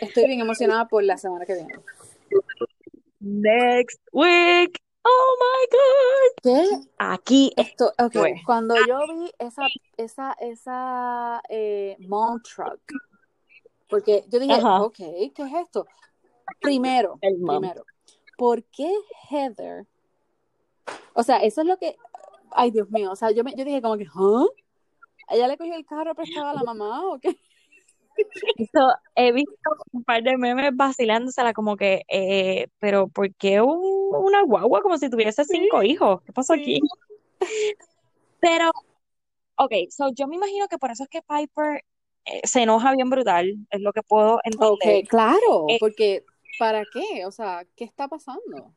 estoy bien emocionada por la semana que viene. Next week. Oh my God. ¿Qué? Aquí Esto, ok, Fue. cuando yo vi esa, esa, esa eh, mom truck, porque yo dije, Ajá. ok, ¿qué es esto? Primero, El primero, ¿por qué Heather? O sea, eso es lo que, ay Dios mío, o sea, yo, me, yo dije como que, ¿ah? ¿Ella le cogió el carro prestado a la mamá o qué? Eso, he visto un par de memes vacilándosela como que, eh, pero ¿por qué un- una guagua como si tuviese cinco hijos? ¿Qué pasó aquí? Pero, ok, so yo me imagino que por eso es que Piper eh, se enoja bien brutal, es lo que puedo entender. Ok, claro, Eh, porque ¿para qué? O sea, ¿qué está pasando?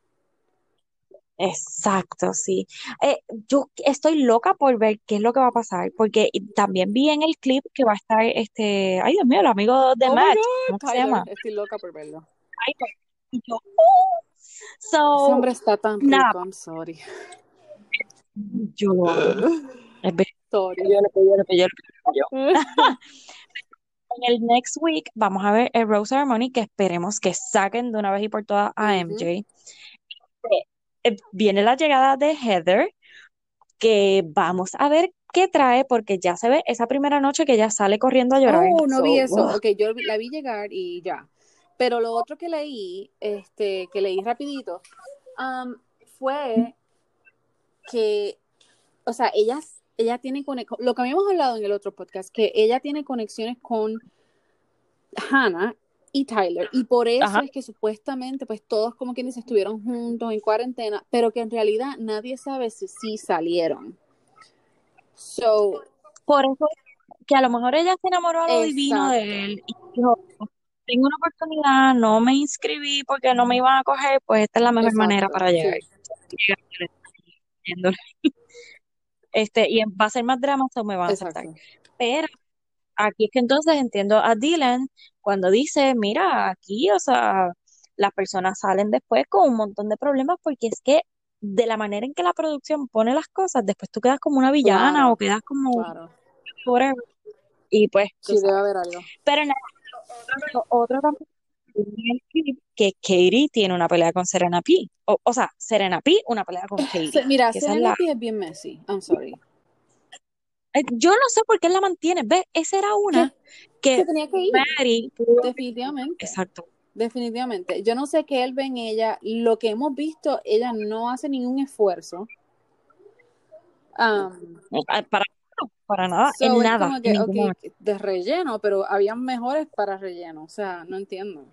Exacto, sí. Eh, yo estoy loca por ver qué es lo que va a pasar, porque también vi en el clip que va a estar este, ay Dios mío, el amigo de Oh Matt, ¿cómo que se Tyler, llama? estoy loca por verlo. Tyler. Y yo, oh. Ese So, hombre está tan rico, I'm sorry. yo lo Sorry. bello, bello, bello. En el next week vamos a ver el Rose Ceremony que esperemos que saquen de una vez y por todas a. MJ. Eh, viene la llegada de Heather, que vamos a ver qué trae, porque ya se ve esa primera noche que ella sale corriendo a llorar. Oh, no vi So, eso. Ok, yo la vi llegar y ya. Pero lo otro que leí, este, que leí rapidito, um, fue que, o sea, ellas, ella tiene conexión, lo que habíamos hablado en el otro podcast, que ella tiene conexiones con Hannah y Tyler, y por eso Ajá. es que supuestamente, pues todos como quien dice, estuvieron juntos en cuarentena, pero que en realidad nadie sabe si sí salieron. So, Por eso que a lo mejor ella se enamoró a lo divino de él y dijo, tengo una oportunidad, no me inscribí porque no me iban a coger, pues esta es la mejor manera para llegar. sí. Este, y va a ser más drama, so me van a aceptar. exacto. Pero aquí es que entonces entiendo a Dylan cuando dice, mira, aquí, o sea, las personas salen después con un montón de problemas porque es que de la manera en que la producción pone las cosas, después tú quedas como una villana Claro, o quedas como claro. whatever. Y pues, Sí, debe haber algo. Pero nada, otro clip, que Katie tiene una pelea con Serena P. O, o sea, Serena P, una pelea con Katie. Mira, es Serena la... P es bien messy. I'm sorry. Eh, Yo no sé por qué él la mantiene. ¿Ves? Esa era una que Se tenía que ir, Mary. definitivamente. Exacto. Definitivamente. Yo no sé qué él ve en ella. Lo que hemos visto, ella no hace ningún esfuerzo. Um, Para, para nada, so en nada. en que, de relleno, pero habían mejores para relleno. O sea, no entiendo.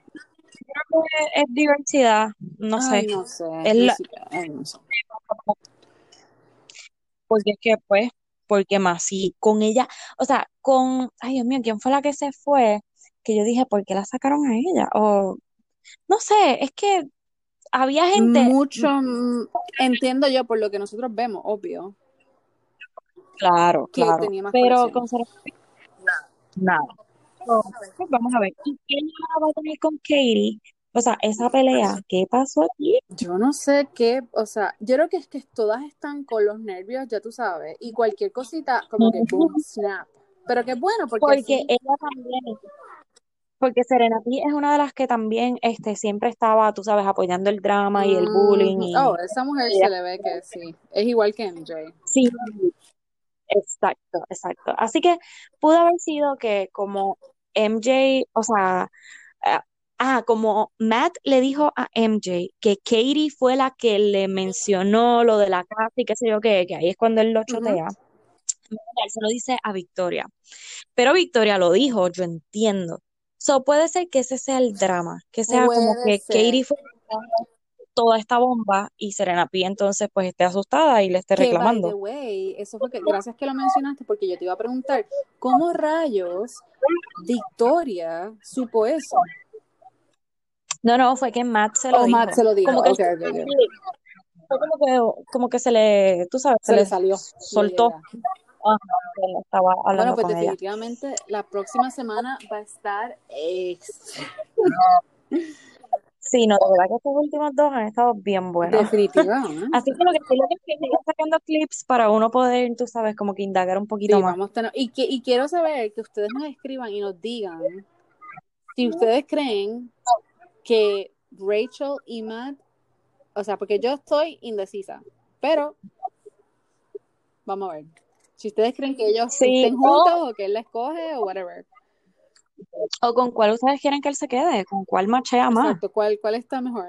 Es diversidad, no Ay, sé. no sé. Es la- sé, ay, no sé. porque es que, pues, porque más, sí, con ella, o sea, con, ay Dios mío, ¿quién fue la que se fue? Que yo dije, ¿por qué la sacaron a ella? O, no sé, es que había gente, Mucho, mm, entiendo yo por lo que nosotros vemos, obvio, claro, que claro, tenía más pero conexión. con Serena, nada. Pues, vamos a ver, ¿y quién la va a tener con Katie? O sea, esa pelea, ¿qué pasó aquí? Yo no sé qué, o sea, yo creo que es que todas están con los nervios, ya tú sabes, y cualquier cosita como que boom, snap. Pero que bueno, porque Porque ella también, porque Serena P es una de las que también este, siempre estaba, tú sabes, apoyando el drama y el bullying y Oh, esa mujer se le ve que sí, es igual que MJ. sí, exacto, exacto. Así que pudo haber sido que como MJ, o sea, ah, como Matt le dijo a MJ que Katie fue la que le mencionó lo de la casa y qué sé yo qué, que ahí es cuando él lo chotea. Él se lo dice a Victoria. Pero Victoria lo dijo, yo entiendo. So, puede ser que ese sea el drama, que sea como que Katie ser fue toda esta bomba y Serena P entonces pues esté asustada y le esté que, by the reclamando. way, eso fue que, gracias que lo mencionaste, porque yo te iba a preguntar, ¿cómo rayos Victoria supo eso? No, no, fue que Matt se lo Oh, dijo. Matt se lo dijo, Como que, ok, ok, ok. fue como que, como que se le, tú sabes, se Se le le salió. Soltó. él estaba Bueno, hablando pues con ella. definitivamente la próxima semana va a estar ex. Sí, no, de verdad que estos últimos dos han estado bien buenos. Definitivamente. Así que lo que quiero es que sigan sacando clips para uno poder, tú sabes, como que indagar un poquito Sí, más. vamos tener. Y, que, y quiero saber que ustedes nos escriban y nos digan si ustedes creen que Rachel y Matt, o sea, porque yo estoy indecisa, pero vamos a ver. Si ustedes creen que ellos Sí, estén o, juntos o que él la escoge o whatever. o con cuál ustedes quieren que él se quede, con cuál machea más. Exacto, ¿cuál, cuál está mejor?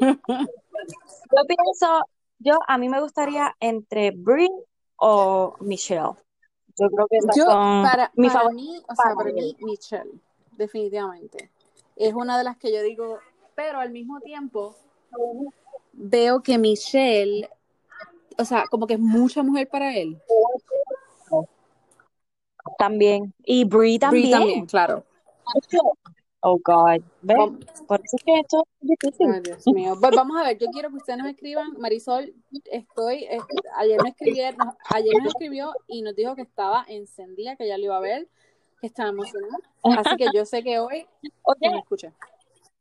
Yo pienso, yo a mí me gustaría entre Brie o Michelle. Yo creo que Yo, son para, mi para favorita mí, o sea, para mí, Michelle, definitivamente. Es una de las que yo digo, pero al mismo tiempo veo que Michelle, o sea, como que es mucha mujer para él. También. Y Brie Brie también. también, claro. Oh God. Por eso es que esto es difícil. Ay, Dios mío. Pues vamos a ver, yo quiero que ustedes nos escriban. Marisol, estoy, ayer me escribió, nos- ayer nos escribió y nos dijo que estaba encendida, que ya lo iba a ver, estaba emocionada. Así que yo sé que hoy Oye, me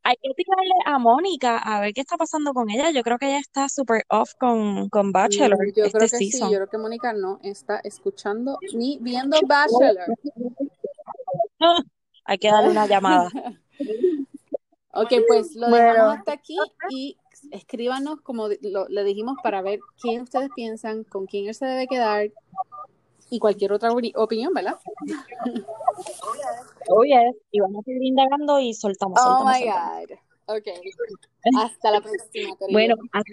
hay que tirarle a Mónica a ver qué está pasando con ella. Yo creo que ella está super off con, con Bachelor Yo este creo que sí, yo creo que Mónica no está escuchando ni viendo Bachelor. Hay que darle una llamada. Ok, pues lo dejamos Bueno, hasta aquí y escríbanos, como lo- le dijimos, para ver quién ustedes piensan, con quién él se debe quedar y cualquier otra opini- opinión, ¿verdad? oh yes. Y vamos a seguir indagando y soltamos, Oh soltamos, my soltamos. God. Ok, hasta la próxima, Corillo. Bueno, hasta